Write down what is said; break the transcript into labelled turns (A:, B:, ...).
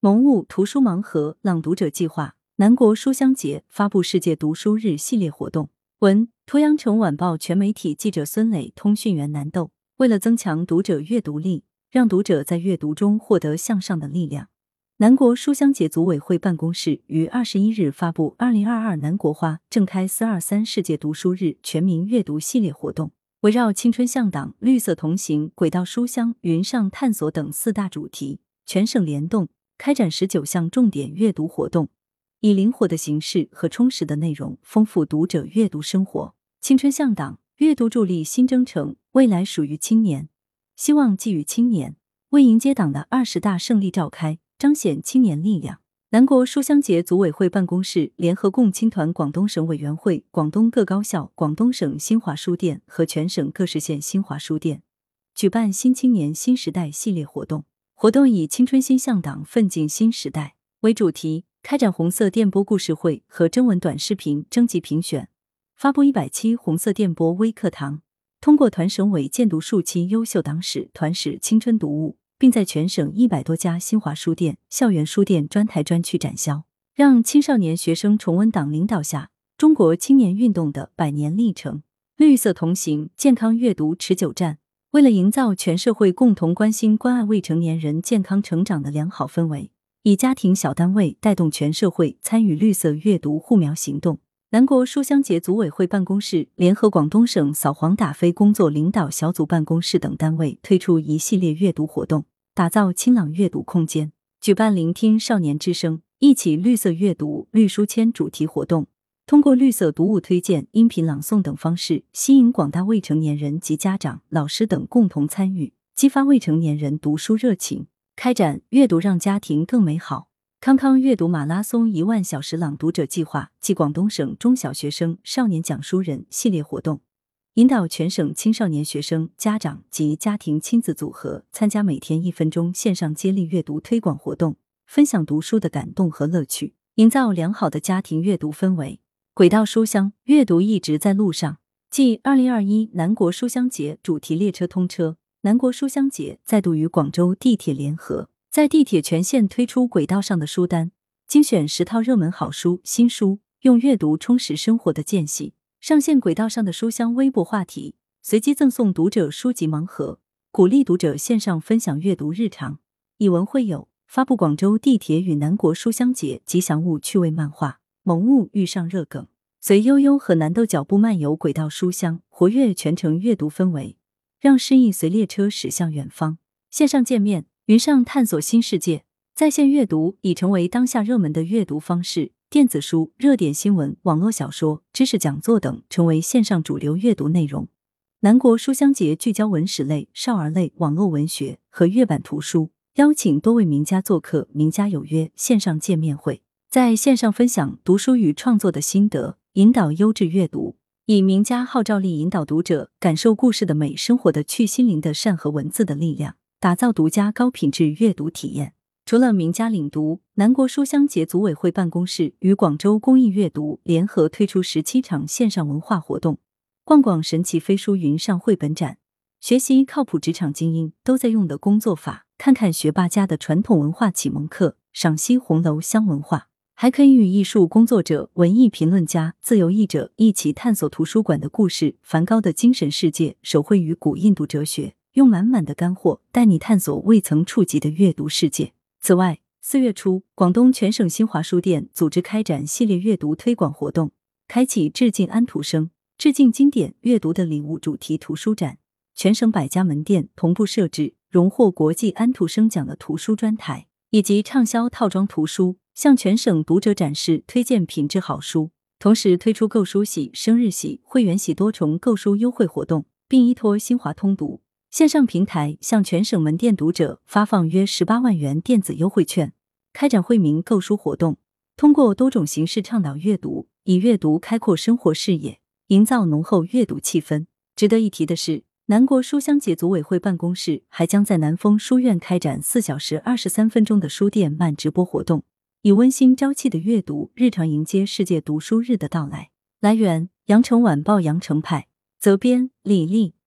A: 萌物图书盲盒朗读者计划，南国书香节发布世界读书日系列活动。文：鄱阳城晚报全媒体记者孙磊，通讯员南豆。为了增强读者阅读力，让读者在阅读中获得向上的力量，南国书香节组委会办公室于二十一日发布二零二二南国花正开四二三世界读书日全民阅读系列活动，围绕青春向党、绿色同行、轨道书香、云上探索等四大主题，全省联动。开展十九项重点阅读活动，以灵活的形式和充实的内容丰富读者阅读生活。青春向党，阅读助力新征程，未来属于青年，希望寄予青年。为迎接党的二十大胜利召开，彰显青年力量，南国书香节组委会办公室联合共青团广东省委员会、广东各高校、广东省新华书店和全省各市县新华书店，举办“新青年新时代”系列活动。活动以“青春新向党，奋进新时代”为主题，开展红色电波故事会和征文短视频征集评选，发布一百期红色电波微课堂，通过团省委荐读数期优秀党史、团史青春读物，并在全省一百多家新华书店、校园书店专台专区展销，让青少年学生重温党领导下中国青年运动的百年历程。绿色同行，健康阅读持久战。为了营造全社会共同关心关爱未成年人健康成长的良好氛围，以家庭小单位带动全社会参与绿色阅读护苗行动，南国书香节组委会办公室联合广东省扫黄打非工作领导小组办公室等单位推出一系列阅读活动，打造清朗阅读空间，举办“聆听少年之声，一起绿色阅读绿书签”主题活动。通过绿色读物推荐、音频朗诵等方式，吸引广大未成年人及家长、老师等共同参与，激发未成年人读书热情。开展阅读让家庭更美好康康阅读马拉松一万小时朗读者计划暨广东省中小学生少年讲书人系列活动，引导全省青少年学生、家长及家庭亲子组合参加每天一分钟线上接力阅读推广活动，分享读书的感动和乐趣，营造良好的家庭阅读氛围。轨道书香，阅读一直在路上。继二零二一南国书香节主题列车通车，南国书香节再度与广州地铁联合，在地铁全线推出轨道上的书单，精选十套热门好书、新书，用阅读充实生活的间隙，上线轨道上的书香微博话题，随机赠送读者书籍盲盒，鼓励读者线上分享阅读日常，以文会友，发布广州地铁与南国书香节吉祥物趣味漫画。萌物遇上热梗，随悠悠和南豆脚步漫游轨道书香，活跃全程阅读氛围，让诗意随列车驶向远方。线上见面，云上探索新世界，在线阅读已成为当下热门的阅读方式。电子书、热点新闻、网络小说、知识讲座等成为线上主流阅读内容。南国书香节聚焦文史类、少儿类网络文学和阅版图书，邀请多位名家做客，名家有约线上见面会。在线上分享读书与创作的心得，引导优质阅读，以名家号召力引导读者感受故事的美、生活的趣、心灵的善和文字的力量，打造独家高品质阅读体验。除了名家领读，南国书香节组委会办公室与广州公益阅读联合推出十七场线上文化活动：逛逛神奇飞书云上绘本展，学习靠谱职场精英都在用的工作法，看看学霸家的传统文化启蒙课，赏析红楼香文化。还可以与艺术工作者、文艺评论家、自由译者一起探索图书馆的故事、梵高的精神世界、手绘与古印度哲学，用满满的干货带你探索未曾触及的阅读世界。此外，四月初，广东全省新华书店组织开展系列阅读推广活动，开启“致敬安徒生，致敬经典阅读的礼物”主题图书展，全省百家门店同步设置荣获国际安徒生奖的图书专台，以及畅销套装图书。向全省读者展示推荐品质好书，同时推出购书喜、生日喜、会员喜多重购书优惠活动，并依托新华通读线上平台向全省门店读者发放约十八万元电子优惠券，开展惠民购书活动。通过多种形式倡导阅读，以阅读开阔生活视野，营造浓厚阅读气氛。值得一提的是，南国书香节组委会办公室还将在南丰书院开展四小时二十三分钟的书店慢直播活动。以温馨朝气的阅读日常迎接世界读书日的到来。来源：羊城晚报羊城派，责编：李丽。